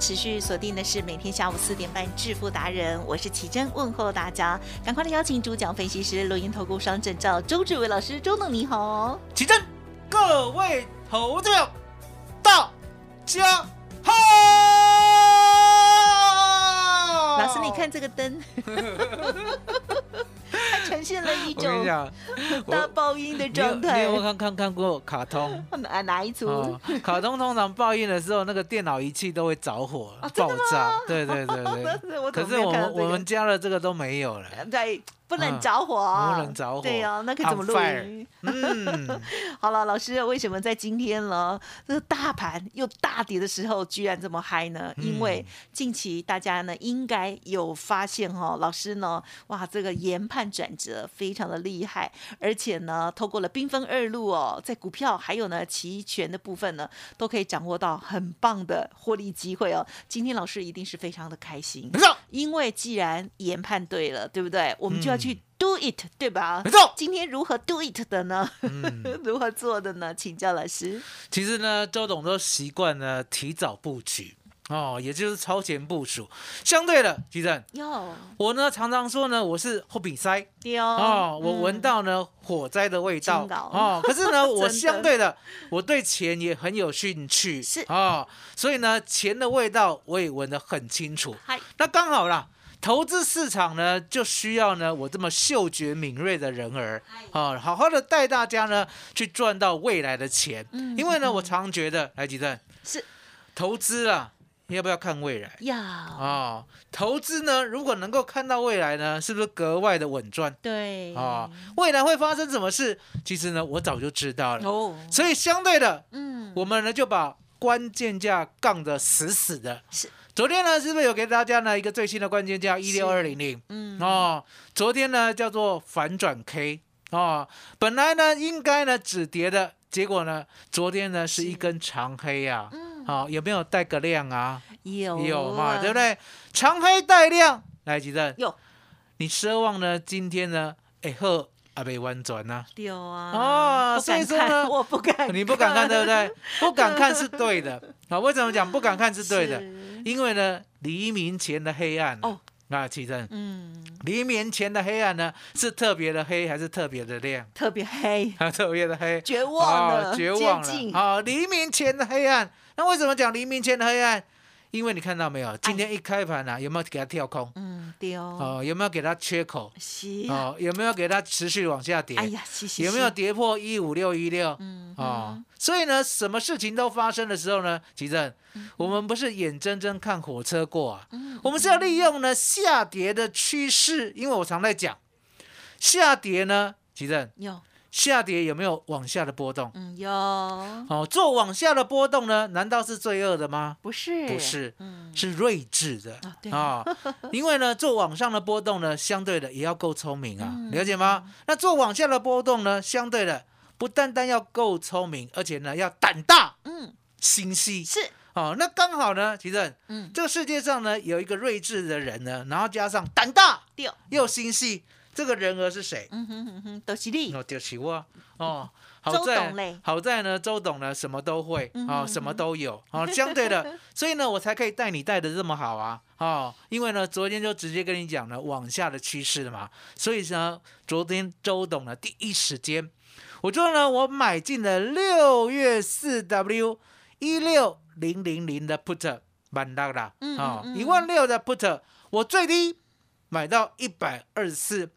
持续锁定的是每天下午四点半致富达人，我是奇珍，问候大家，赶快来邀请主讲分析师、录音投顾双证照周志伟老师，周董你好。奇珍，各位投资者，大家好。老师，你看这个灯，它呈现了一种，大爆音的状态你有没有。看看看过卡通？哪哪一组？哦，卡通通常报应的时候，那个电脑仪器都会着火、爆炸。对对对对。可是我们我们家的这个都没有了。对，不能嗯着火啊，不能着火对呀、那可以怎么录音？嗯，好了，老师，为什么在今天呢？这个大盘又大跌的时候，居然这么嗨呢？嗯因为近期大家呢应该有发现哦，老师呢，哇，这个研判转折非常的厉害，而且呢，透过了兵分二路哦，在股票还有呢期权的部分呢，都可以掌握到很棒的获利机会哦。今天老师一定是非常的开心因为既然研判对了，对不对？我们就要去 do it，、对吧？没错。今天如何 do it 的呢？嗯，如何做的呢？请教老师。其实呢，周董都习惯呢提早布局哦，也就是超前部署。相对的，吉正，哟，我呢常常说呢，我是后比塞丢哦，我闻嗯到呢火灾的味道哦哦。可是呢，我相对的，我对钱也很有兴趣，是哦，所以呢，钱的味道我也闻得很清楚。嗨，那刚好啦。投资市场呢，就需要呢我这么嗅觉敏锐的人儿，啊，好好的带大家呢去赚到未来的钱。嗯因为呢，我常觉得，来吉正，是投资啊，要不要看未来？要哦，投资呢，如果能够看到未来呢，是不是格外的稳赚？对啊、未来会发生什么事？其实呢，我早就知道了。哦，所以相对的，嗯，我们呢就把关键价杠得死死的。是，昨天呢，是不是有给大家呢一个最新的关键价一六二零零？嗯哦，昨天呢叫做反转 K 哦，本来呢应该呢止跌的，结果呢昨天呢是一根长黑啊。嗯好、有没有带个量啊？有有嘛，对不对？对？长黑带量，来，吉正，有你奢望呢？今天呢？哎呵，啊，被弯转呐，有啊哦所以说呢我不敢，你不敢看，对不对？不敢看是对的 啊。为什么讲不敢看是对的？因为呢，黎明前的黑暗哦，啊，启正，嗯，黎明前的黑暗呢，是特别的黑还是特别的亮？特别黑，啊，特别的黑，绝望了，哦绝望了。好，黎明前的黑暗，那为什么讲黎明前的黑暗？因为你看到没有，今天一开盘啊，有没有给它跳空？嗯，丢，哦，有没有给它缺口？是，哦，有没有给它持续往下跌？哎呀，是是，有没有？跌破一五六一六？嗯，哦嗯，所以呢，什么事情都发生的时候呢，吉正，我们不是眼睁睁看火车过啊，嗯我们是要利用呢下跌的趋势，因为我常在讲，下跌呢，吉正，有，下跌有没有往下的波动？嗯，有，哦，做往下的波动呢，难道是罪恶的吗？不是，不是，嗯，是睿智的。啊对。啊、因为呢，做往上的波动呢，相对的也要够聪明啊，嗯。了解吗？那做往下的波动呢，相对的不单单要够聪明，而且呢要胆大嗯，心细是，哦。那刚好呢，其实嗯，这个世界上呢有一个睿智的人呢，然后加上胆大，又心细，这个人儿是谁？嗯哼哼哼，都是你。哦，就是我哦。好在好在呢，周董呢什么都会哦，嗯哼什么都有哦，相对的，所以呢，我才可以带你带的这么好啊哦，因为呢，昨天就直接跟你讲了往下的趋势了嘛，所以呢，昨天周董呢第一时间，我就呢，我买进了六月四 W 一六零零零的 put 满大啦，嗯哦嗯，嗯一万六的 put，我最低买到一百二十四。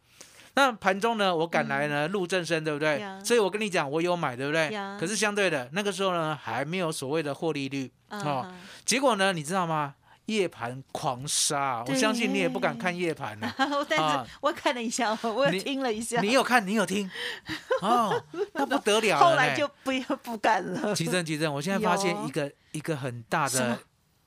那盘中呢，我赶来呢陆正身，对不对？所以我跟你讲，我有买，对不对？可是相对的，那个时候呢，还没有所谓的获利率哦。嗯结果呢，你知道吗？夜盘狂杀，我相信你也不敢看夜盘了。哼但我看了一下，我听了一下，你有看，你有听 哦，那不得了。后来就不不敢了。奇正奇正，我现在发现一个一个很大的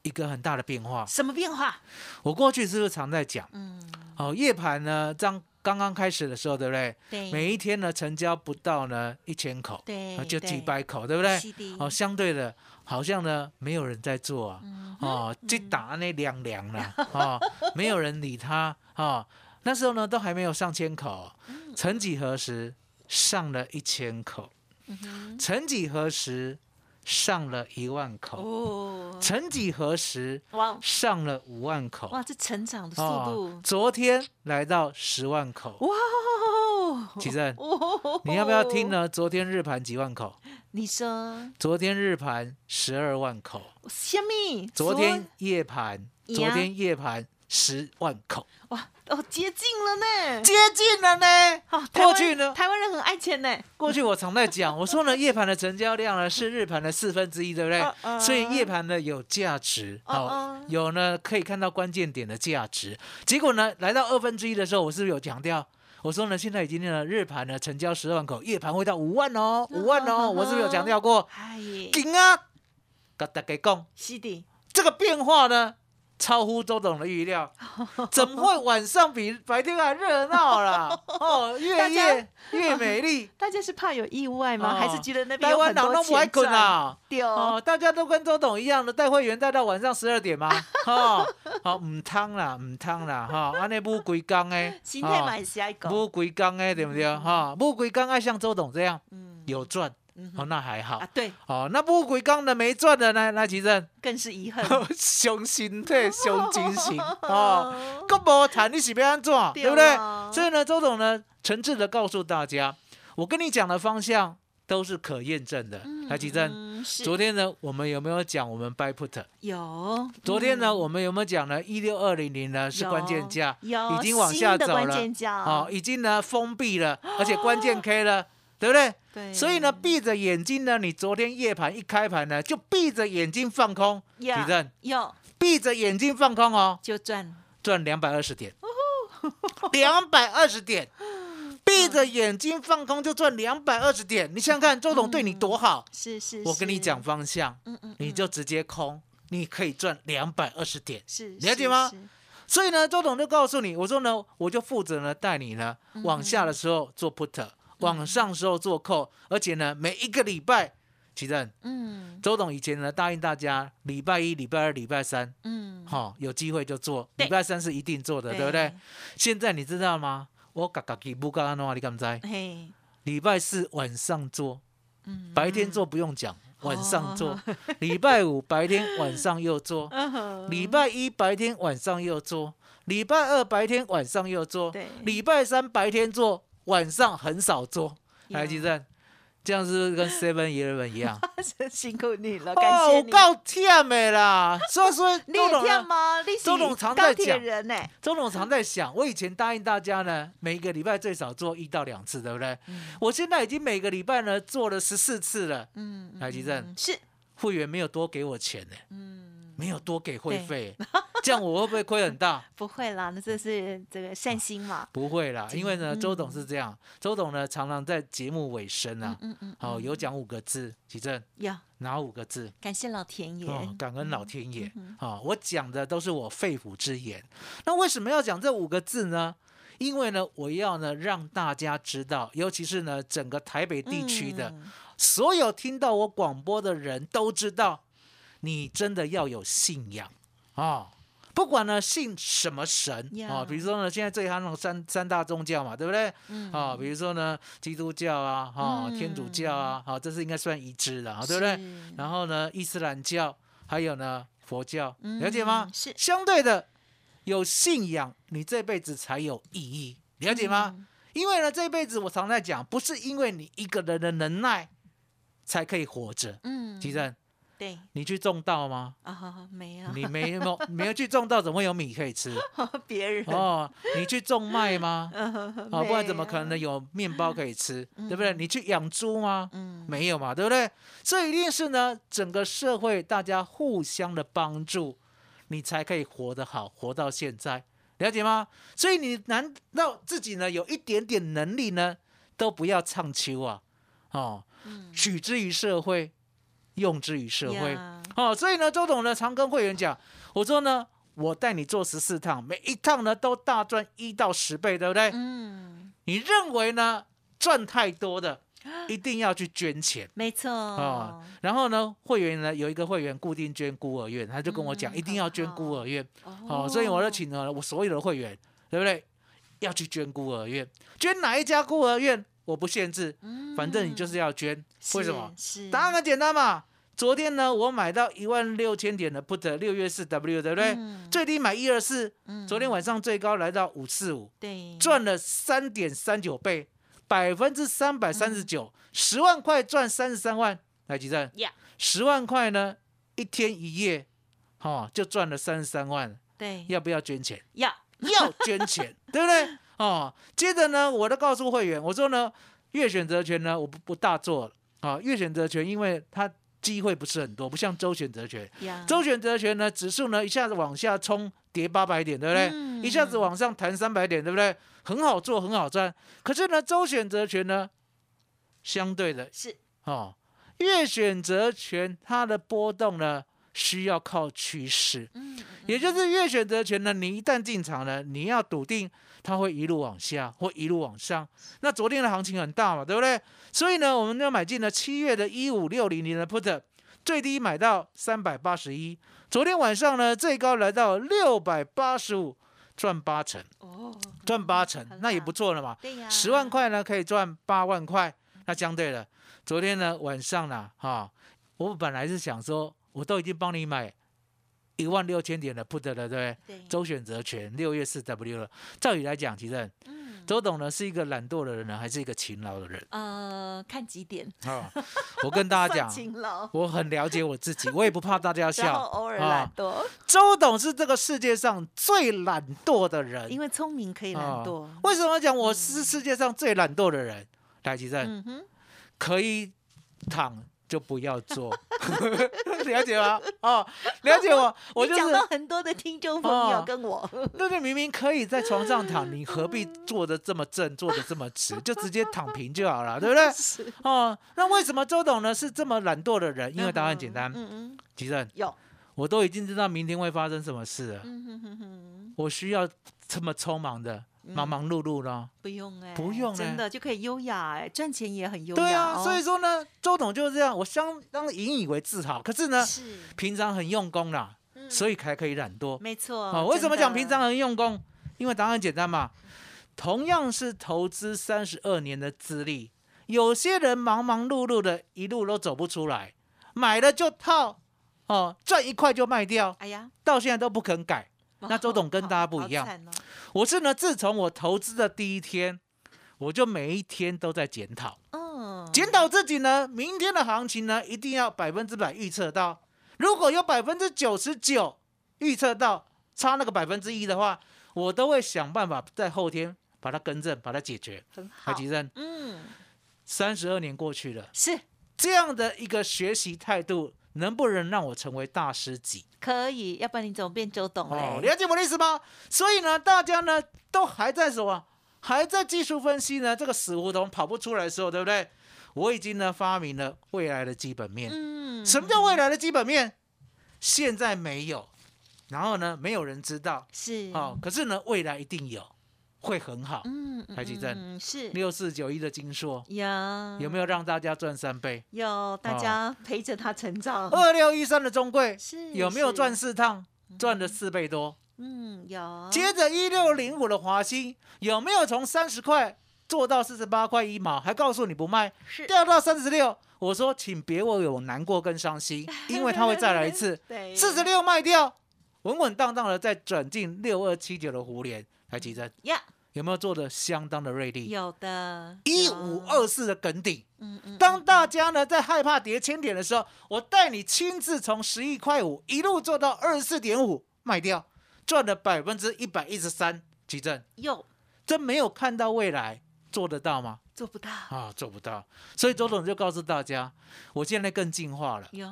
一个很大的变化。什么变化？我过去是不是常在讲？嗯，哦，夜盘呢，刚刚刚开始的时候，对不对？对，每一天呢，成交不到呢一千口，就几百口，对不对？哦，相对的，好像呢没有人在做啊，嗯哦，这打那凉凉了，哦，没有人理他，哦，那时候呢都还没有上千口，嗯。曾几何时上了一千口，曾几何时上了一万口，哦，曾几何时哇。上了五万口，哇，这成长的速哦度，，昨天来到十万口，哇。哦，奇正，哦。你要不要听？呢？昨天日盘几万口？你说。昨天日盘十二万口，虾米？昨天夜盘，昨天夜盘十万口，哇哦，接近了呢。接近了呢。哦，台湾过去呢台湾人很爱钱呢。过去我常在讲，我说呢，夜盘的成交量呢 是日盘的四分之一，对不对所以夜盘呢有价值，好、有呢可以看到关键点的价值。结果呢，来到二分之一的时候，我是不是有强调？我说呢，现在已经呢日盘呢成交十万口，夜盘会到五万哦，五万哦，我是不是有强调过？哎耶，紧啊！跟大家讲，是的，这个变化呢，超乎周董的预料，怎么会晚上比白天还热闹啦？哦，越夜越美丽。大家是怕有意外吗？哦还是觉得那边台湾有很多人都不爱困钱赚？啊！丢哦，大家都跟周董一样的，带会员带到晚上十二点吗？哦，好，唔汤啦，唔汤啦，哈，安尼不规工诶，心态嘛也是爱讲，不规工诶，对不对？哈，不规工爱像周董这样嗯有赚，嗯哦，那还好啊，。对，哦，那不鬼刚的没赚的呢？那其实更是遗憾。伤心体、伤精神 哦。个无谈你是要安怎，对不对？所以呢，周总呢，诚挚的告诉大家，我跟你讲的方向都是可验证的。台积电，嗯，是昨天呢，我们有没有讲我们 buy put？有，昨天呢，嗯我们有没有讲呢？一六二零零呢是关键价，已经往下走了键价哦，已经呢封闭了，而且关键 K 了，对不对？对，所以呢，闭着眼睛呢，你昨天夜盘一开盘呢，就闭着眼睛放空，呀地震，有闭着眼睛放空哦，就赚，赚两百二十点，两百二十点，闭着眼睛放空就赚两百二十点，你想想看，周董对你多好。是是，我跟你是讲，方向，嗯嗯，嗯。你就直接空，你可以赚两百二十点。是了解吗？是。是所以呢，周董就告诉你，我说呢，我就负责呢带你呢嗯。往下的时候做 put，往上的时候做 call，而且呢每一个礼拜，其正，嗯周董以前呢答应大家，礼拜一、礼拜二、礼拜三，嗯，哈、有机会就做，对礼拜三是一定做的，对不对？？现在你知道吗？我嘎嘎给不嘎安你敢知？嘿，礼拜四晚上做，嗯白天做不用讲，晚上做。礼拜五 白天晚上又做，礼拜一白天晚上又做，礼拜二白天晚上又做对，礼拜三白天做，晚上很少做。有台积电，这样是不是跟 Seven Eleven 一样？辛苦你了，哦，感谢你。我够忝的啦！所以说，周董吗？周董常在讲人呢，周董常在想，我以前答应大家呢，每一个礼拜最少做一到两次，对不对？我现在已经每个礼拜呢做了十四次了，嗯，嗯台积电嗯是，会员没有多给我钱呢，嗯，没有多给会费，这样我会不会亏很大？不会啦，那这是这个善心嘛，不会啦，因为呢，嗯。周董是这样，周董呢常常在节目尾声啊，嗯嗯，好、有讲五个字，奇正有。哪五个字？感谢老天爷，哦，感恩老天爷。嗯啊、我讲的都是我肺腑之言。那为什么要讲这五个字呢？因为呢，我要呢让大家知道，尤其是呢整个台北地区的、嗯。所有听到我广播的人都知道，你真的要有信仰。啊、不管呢信什么神呀啊，比如说呢现在最夯那种三三大宗教嘛，对不对？嗯啊，比如说呢基督教啊，哈、嗯天主教啊，好、这是应该算一致的啊，对不对？然后呢伊斯兰教，还有呢佛教，了解吗嗯？是相对的，有信仰，你这辈子才有意义，了解吗？嗯因为呢，这辈子我常在讲，不是因为你一个人的能耐才可以活着。嗯，其实对你去种稻吗？啊，没有你没有没有去种稻，怎么会有米可以吃？别人哦，你去种麦吗？啊哦，不然怎么可能有面包可以吃？对不对？你去养猪吗？嗯没有嘛，对不对？所以一定是呢，整个社会大家互相的帮助，你才可以活得好，活到现在，了解吗？所以你难道自己呢有一点点能力呢，都不要唱秋啊？哦，取之于社会，用之于社会。呀哦，所以呢，周董呢常跟会员讲，我说呢，我带你做十四趟，每一趟呢都大赚一到十倍，对不对？嗯，你认为呢赚太多的，一定要去捐钱。没错啊、然后呢，会员呢有一个会员固定捐孤儿院，他就跟我讲，嗯一定要捐孤儿院。哦，所以我就请了我所有的会员，对不对？要去捐孤儿院，捐哪一家孤儿院我不限制，反正你就是要捐。为什么？答案很简单嘛。昨天呢，我买到一万六千点的 put 六月四 W，对不对？嗯最低买一二四，嗯昨天晚上最高来到五四五，对赚了三点三九倍，百分之三百三十九，十万块赚三十三万，来几站？呀，十万块呢，一天一夜，哦，就赚了三十三万，对要不要捐钱？要 要捐钱，对不对？哦，接着呢，我都告诉会员，我说呢，月选择权呢，我不不大做了啊，月选择权，因为它机会不是很多，不像周选择权，呀周选择权呢，指数呢一下子往下冲，跌八百点，对不对？嗯一下子往上弹三百点，对不对？很好做，很好赚。可是呢，周选择权呢，相对的是哦，月选择权它的波动呢，需要靠趋势，嗯也就是越选择权呢，你一旦进场呢，你要笃定它会一路往下或一路往上。那昨天的行情很大嘛，对不对？所以呢，我们要买进了七月的一五六零零的 put，最低买到三百八十一，昨天晚上呢，最高来到六百八十五，赚八成，哦赚八成，那也不错了嘛。对呀十万块呢可以赚八万块，那相对了，昨天呢晚上呢，哈、我本来是想说，我都已经帮你买一万六千点的 put 了，对不对？周选择权六月四 W 了。照理来讲，其实嗯周董呢是一个懒惰的人呢，还是一个勤劳的人呃看几点啊？我跟大家算讲，勤劳我很了解我自己，我也不怕大家笑。偶尔啊懒惰周董是这个世界上最懒惰的人。因为聪明可以懒啊惰为什么讲我是世界上最懒惰的人？来，吉正，嗯哼可以躺就不要做，了解吗？哦，了解我，我就是讲到很多的听众朋友哦。跟我。那你明明可以在床上躺，你何必坐的这么正，坐的这么直，就直接躺平就好了，对不对？是。哦，那为什么周董呢是这么懒惰的人？因为答案很简单，嗯嗯吉正，有。我都已经知道明天会发生什么事了，嗯哼哼哼。我需要这么匆忙的忙忙碌碌呢？不用哎不用真哎的就可以优雅哎赚钱也很优雅对啊，哦所以说呢，周董就是这样，我相当引以为自豪。可是呢，是平常很用功啦，嗯所以才可以懒惰。没错好、为什么讲平常很用功？因为答案很简单嘛，同样是投资三十二年的资历，有些人忙忙碌碌的，一路都走不出来，买了就套，哦，赚一块就卖掉，哎呀到现在都不肯改。那周董跟大家不一样。我是呢，自从我投资的第一天，我就每一天都在检讨。嗯。检讨自己呢，明天的行情呢，一定要百分之百预测到。如果有百分之九十九预测到，差那个百分之一的话，我都会想办法在后天把它更正，把它解决。很好。海吉生，嗯。三十二年过去了，是。这样的一个学习态度，能不能让我成为大师级？可以要不然你怎么变周董哦，嘞了解我的意思吗？所以呢，大家呢都还在什么？还在技术分析呢？这个死胡同跑不出来的时候，对不对？我已经呢发明了未来的基本面。嗯什么叫未来的基本面？现在没有，然后呢，没有人知道是哦。可是呢，未来一定有，会很好。嗯台积电嗯是六四九一的金硕有有没有让大家赚三倍？有大家陪着他成长二六一三的中贵是有没有是赚四趟？赚了四倍多，嗯，有。接着一六零五的华兴有没有从三十块做到四十八块一毛？还告诉你不卖，是掉到三十六。我说，请别为我难过跟伤心，因为它会再来一次。对，四十六卖掉，稳稳当当的再转进六二七九的胡联来提升，呀，有没有做的相当的锐利？有的，一五二四的梗顶。嗯嗯，当大家呢在害怕跌千点的时候，我带你亲自从十一块五一路做到二十四点五卖掉，赚了百分之一百一十三。奇正，有真没有看到未来，做得到吗？做不到，啊，做不到。所以周董就告诉大家，我现在更进化了，有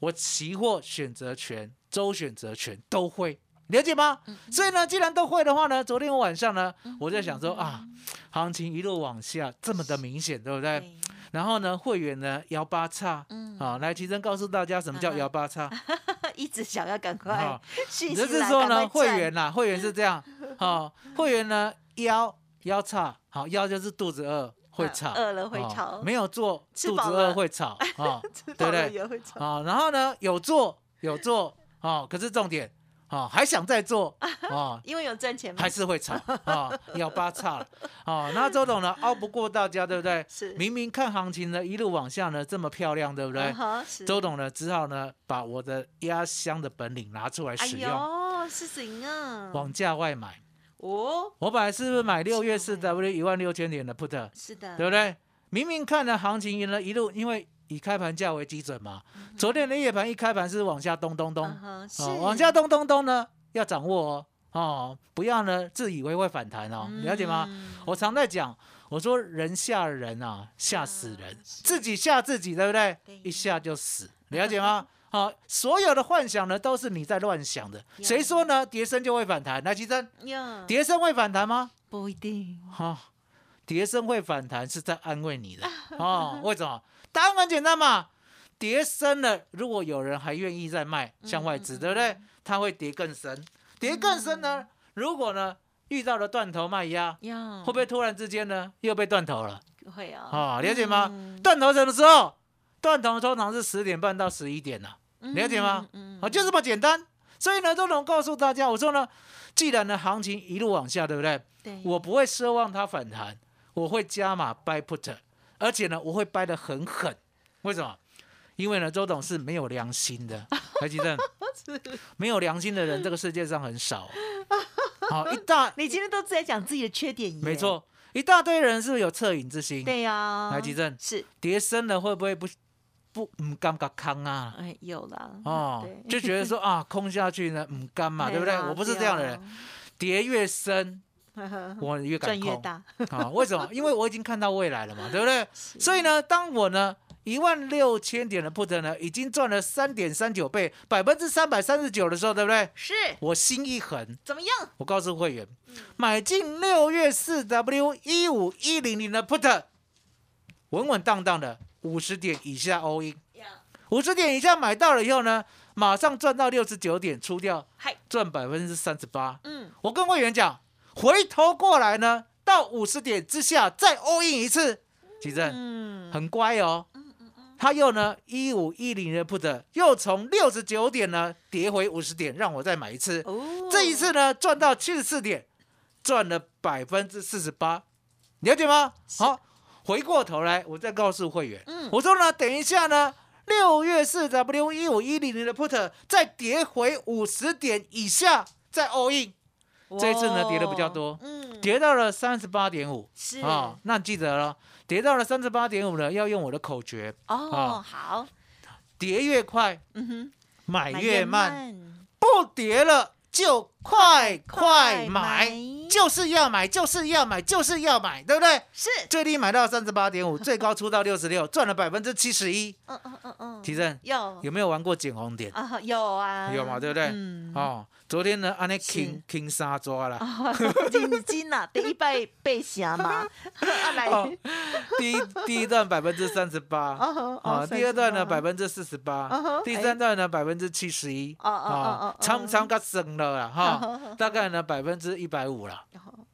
我期货选择权、周选择权都会。了解吗？所以呢，既然都会的话呢，昨天晚上呢，我在想说啊，行情一路往下，这么的明显，对不对？对，然后呢，会员呢摇八叉，嗯，啊，来提升告诉大家什么叫摇八叉。一直想要赶快 就是来说呢，会员呐，会员是这样，啊，会员呢腰腰叉，好腰就是肚子饿会啊吵，饿了会啊吵。没有做肚子饿会吵啊，对不对？啊，然后呢有做有做啊，可是重点啊还想再做啊，因为有赚钱嘛，还是会吵啊，要八叉了啊。那周董呢熬不过大家，对不对？是明明看行情呢一路往下呢这么漂亮，对不对周董呢只好呢把我的压箱的本领拿出来哎使用，哦，是行啊？往价外买。哦，我本来是不是买六月四 W 一万六千点的 put，是的，对不对？明明看了行情呢一路，因为以开盘价为基准嘛。昨天的夜盘一开盘是往下咚咚咚，往下咚咚咚呢要掌握哦，哦，不要呢自以为会反弹哦，了解吗？嗯我常在讲，我说人吓人啊，吓死人，是自己吓自己，对不对对？一下就死，了解吗？好、所有的幻想呢都是你在乱想的。谁说呢？跌升就会反弹？来，奇珍，呀，跌升会反弹吗？不一定，哈、跌升会反弹是在安慰你的 哦。为什么？答案很简单嘛，跌深了，如果有人还愿意再卖，向外资，对不对？它会跌更深，跌更深呢？如果呢遇到了断头卖压，呀，会不会突然之间呢又被断头了？会啊？啊、了解吗？嗯断头什么时候？断头通常是十点半到十一点呐、了解吗？嗯，啊，就这么简单。所以呢，周董告诉大家，我说呢，既然呢行情一路往下，对不对？对，我不会奢望它反弹，我会加码 buy put，而且呢，我会掰得很狠。为什么？因为呢，周董是没有良心的，台积电没有良心的人，这个世界上很少。好，一大你今天都在讲自己的缺点耶，没，错，一大堆人是不是有恻隐之心？对呀，台积电是，跌深了会不会不不唔尴尬康啊？哎，有啦，哦，就觉得说啊，空下去呢，唔甘嘛，对不对？啦我不是这样的人，，跌越深，我越敢空。赚越大，啊，为什么？因为我已经看到未来了嘛，对不对？所以呢，当我呢一万六千点的 put 呢，已经赚了三点三九倍，百分之三百三十九的时候，对不对？是我心一横，怎么样？我告诉会员，买进六月四 W 一五一零零的 put，稳稳当当的五十点以下 all in，五十点以下买到了以后呢，马上赚到六十九点出掉，嗨，赚百分之三十八。嗯，我跟会员讲，回头过来呢，到五十点之下再 all in 一次，奇正嗯，很乖哦。他又呢一五一零的 put 又从六十九点呢跌回五十点，让我再买一次。哦，这一次呢赚到七十四点，赚了百分之四十八，了解吗？好，回过头来我再告诉会员，嗯我说呢，等一下呢。六月四 W 一五一零零的 put 再跌回五十点以下，再 all in，这一次呢跌的比较多嗯，跌到了三十八点五是。啊。那记得了，跌到了三十八点五呢，要用我的口诀，哦，好，跌越快嗯哼，买买越慢，慢，不跌了就快快买，就是要买，就是要买，就是要买，对不对？是，最低买到三十八点五，最高出到六十六，赚了百分之七十一。嗯嗯嗯嗯，提升。有。有没有玩过捡红点？啊，有啊，有嘛，对不对？嗯，哦，昨天呢，安尼是。king king 杀抓了，啊，金金呐，第一拜被侠嘛，啊来，哦第一第一段百分之三十八，哦啊，第二段呢百分，之四十嗯八，第三段呢百分之七十一，哦哦哦哦啊哦，常常个升了啦，哈，大概呢百分之一百五了，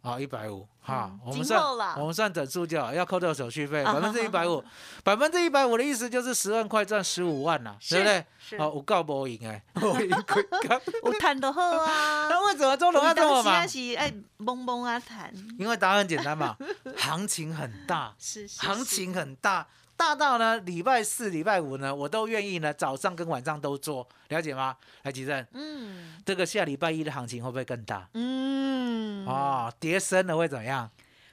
啊，一百五哈嗯，我们算我们算整数就好，要扣掉手续费，啊百分之 一百五，百分之一百五的意思就是十万块赚十五万呐，对不对？是哦，有告不赢哎，我赢亏刚。有谈得好啊。那为什么周董要这么忙？是爱懵懵啊谈，因为答案很简单嘛，行情很大，是是行情很大，大到呢礼拜四、礼拜五呢，我都愿意呢早上跟晚上都做，了解吗？来，吉正，嗯这个下礼拜一的行情会不会更大？嗯，哦，跌深了会怎么样？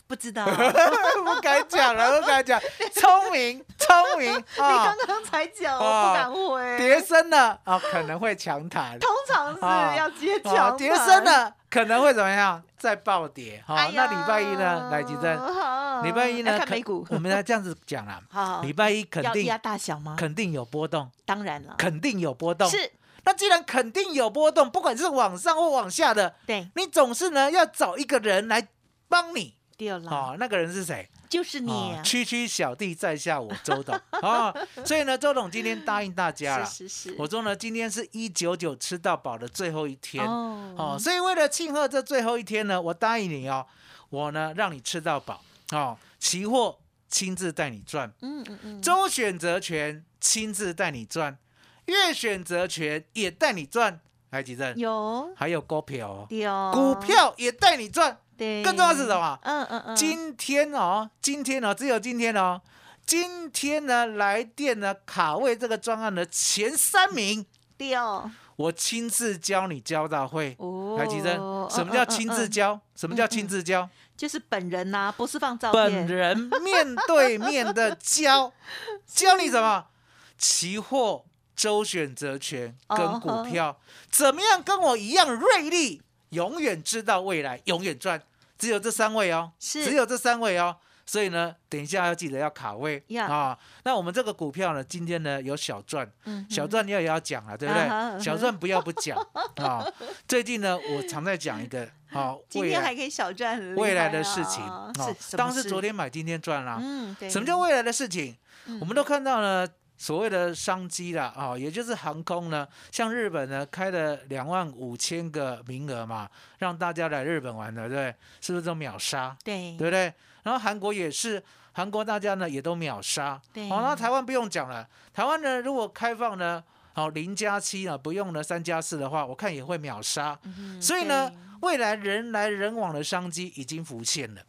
不知道，不敢讲了，不敢讲，聪明聪明 你啊刚！刚才讲，我哦不敢回。跌升了啊，可能会强弹。通常是啊要接啊，强，跌深。了可能会怎么样？再暴跌。好、哎那礼拜一呢？来，吉正，好礼拜一呢？看美股，我们要这样子讲 啦。好，礼拜一肯定要大小吗？肯定有波动，当然了，肯定有波动。是那既然肯定有波动，不管是往上或往下的，对，你总是呢要找一个人来帮你。对了，哦，那个人是谁？就是你。哦啊，区区小弟在下我周董。啊、所以呢，周董今天答应大家了。是是是，我说呢，今天是一九九吃到饱的最后一天。哦。哦所以为了庆贺这最后一天呢，我答应你哦，我呢让你吃到饱。哦，期货亲自带你赚，嗯嗯嗯，周选择权亲自带你赚，月选择权也带你赚，来几阵？有。还有股票哦，有。股票也带你赚。对，更重要是什么？嗯嗯嗯，今天哦，今天哦，只有今天哦，今天呢来电呢卡位这个专案的前三名，对哦，我亲自教你教到会。哦来，吉珍，什么叫亲自？教？什么叫亲自教？就是本人呐，不是放照片本，人面对面的教，教你什么？期货、周选择权跟股票，怎么样跟我一样锐利，永远知道未来，永远赚。只有这三位哦，是只有这三位哦。所以呢，等一下要记得要卡位呀啊。那我们这个股票呢，今天呢有小赚，嗯小赚你也要讲了，对不对？小赚不要不讲啊。最近呢，我常在讲一个啊，今天还可以小赚未来的事情哦是，什么当时事昨天买，今天赚啦。嗯，对，什么叫未来的事情？嗯我们都看到了所谓的商机啦，啊，也就是航空呢，像日本呢开了两万五千个名额嘛，让大家来日本玩的，对不对？是不是都秒杀？对对不对？然后韩国也是，韩国大家呢也都秒杀。对好、那台湾不用讲了，台湾呢如果开放呢，好零加七啊，不用了三加四的话，我看也会秒杀。嗯所以呢，未来人来人往的商机已经浮现了。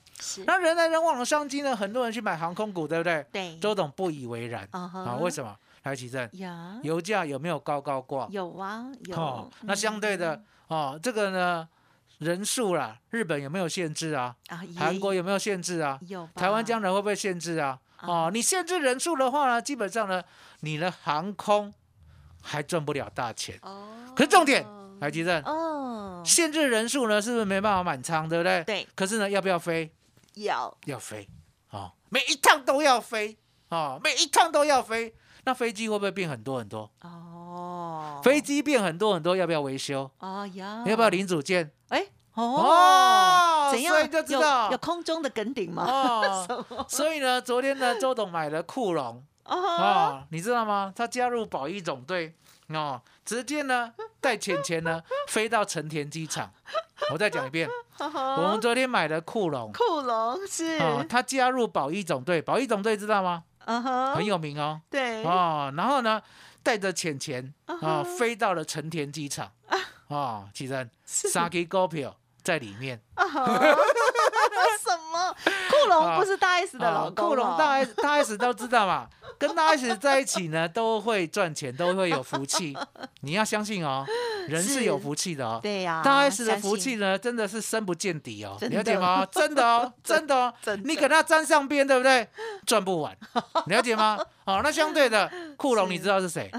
那人来人往的商机呢，很多人去买航空股，对不对？对周董不以为然啊为什么？来奇正，呀油价有没有高高挂？有啊有哦，，那相对嗯的哦，这个呢人数啦，日本有没有限制啊？啊，也韩国有没有限制啊？有，台湾将来会不会限制啊？哦，你限制人数的话呢，基本上呢，你的航空还赚不了大钱。哦，可是重点，来吉正，哦，限制人数呢，是不是没办法满仓，对不对？对，可是呢，要不要飞？要要飞哦，每一趟都要飞哦，每一趟都要飞。那飞机会不会变很多很多？哦，飞机变很多很多，要不要维修？要不要零组件？哎哦哦，怎样所以就知有道有空中的梗顶吗？哦，所以呢，昨天呢，周董买了库龙哦，哦，你知道吗？他加入保一总队哦，直接呢带钱钱呢 飞到成田机场。我再讲一遍，我们昨天买的库龙库龙是，哦，他加入保一总队，保一总队知道吗？嗯哼，很有名哦。对，哦，然后呢，带着钱钱嗯啊，飞到了成田机场。哦，其实三支股票在里面。啊 什么？库龙不是大 S 的老啊公哦，库龙大 S 大 S 都知道嘛，跟大 S 在一起呢，都会赚钱，都会有福气。你要相信哦，人是有福气的哦。对呀，大 S 的福气呢，真的是深不见底哦，了解吗？真的哦，真的哦真，的你给他沾上边，对不对？赚不完，了解吗？哦，那相对的，库龙你知道是谁？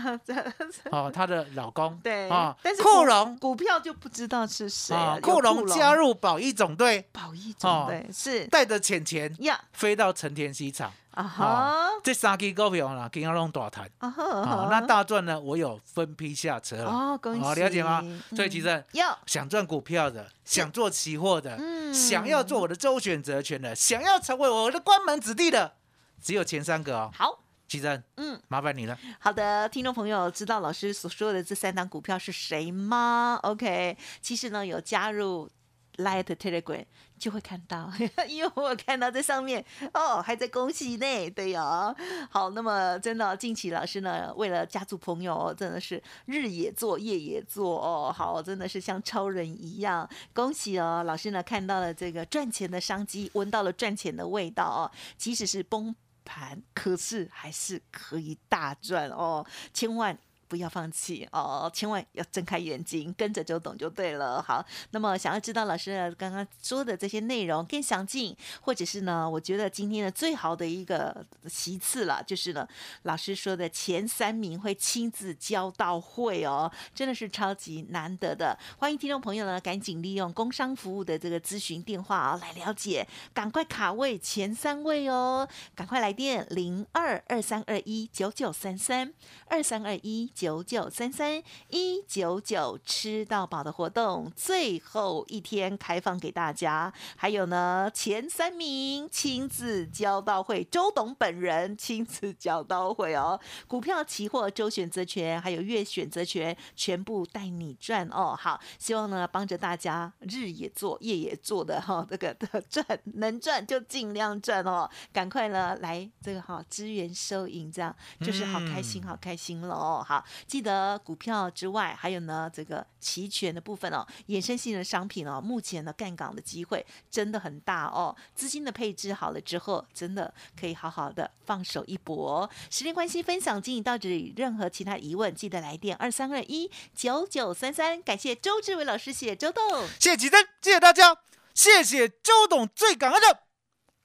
哦，她的老公。对啊，但是库龙股票就不知道是谁库龙加入保一总队，保一总队是带着钱钱呀飞到成田机场。啊哈这三支股票呢，今天弄大谈。啊那大赚呢，我有分批下车了。哦恭喜哦了解吗？所以其嗯实要想赚股票的，想做期货的，嗯想要做我的周选择权的，想要成为我的关门子弟的，只有前三个哦。好。其实嗯，麻烦你了。好的，听众朋友知道老师所说的这三档股票是谁吗？OK，其实呢有加入 Light Telegram 就会看到，因为我看到在上面哦，还在恭喜呢，对哦。好，那么真的近期老师呢，为了家族朋友，真的是日也做，夜也做哦。好，真的是像超人一样，恭喜哦，老师呢看到了这个赚钱的商机，闻到了赚钱的味道哦，即使是崩盘，可是还是可以大赚哦，千万。不要放弃哦，千万要睁开眼睛，跟着就懂就对了。好，那么想要知道老师刚刚说的这些内容更详尽，或者是呢，我觉得今天的最好的一个其次了，就是呢，老师说的前三名会亲自教到会哦，真的是超级难得的。欢迎听众朋友呢，赶紧利用工商服务的这个咨询电话啊来了解，赶快卡位前三位哦，赶快来电零二二三二一九九三三二三二一。九九三三一九九吃到饱的活动最后一天开放给大家，还有呢前三名亲自交到会，周董本人亲自交到会哦，股票、期货、周选择权还有月选择权全部带你赚哦。好，希望呢帮着大家日也做夜也做的哈，这个的赚能赚就尽量赚哦，赶快呢来这个哈支援收银，这样就是好开心好开心了哦。好。记得股票之外，还有呢这个期权的部分哦，衍生性的商品哦，目前的干港的机会真的很大哦。资金的配置好了之后，真的可以好好的放手一搏。时间关系，分享经营到这里，任何其他疑问记得来电二三二一九九三三。感谢周志伟老师，谢谢周董，谢谢吉珍，谢谢大家，谢谢周董，最感恩的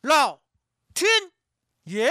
老天爷。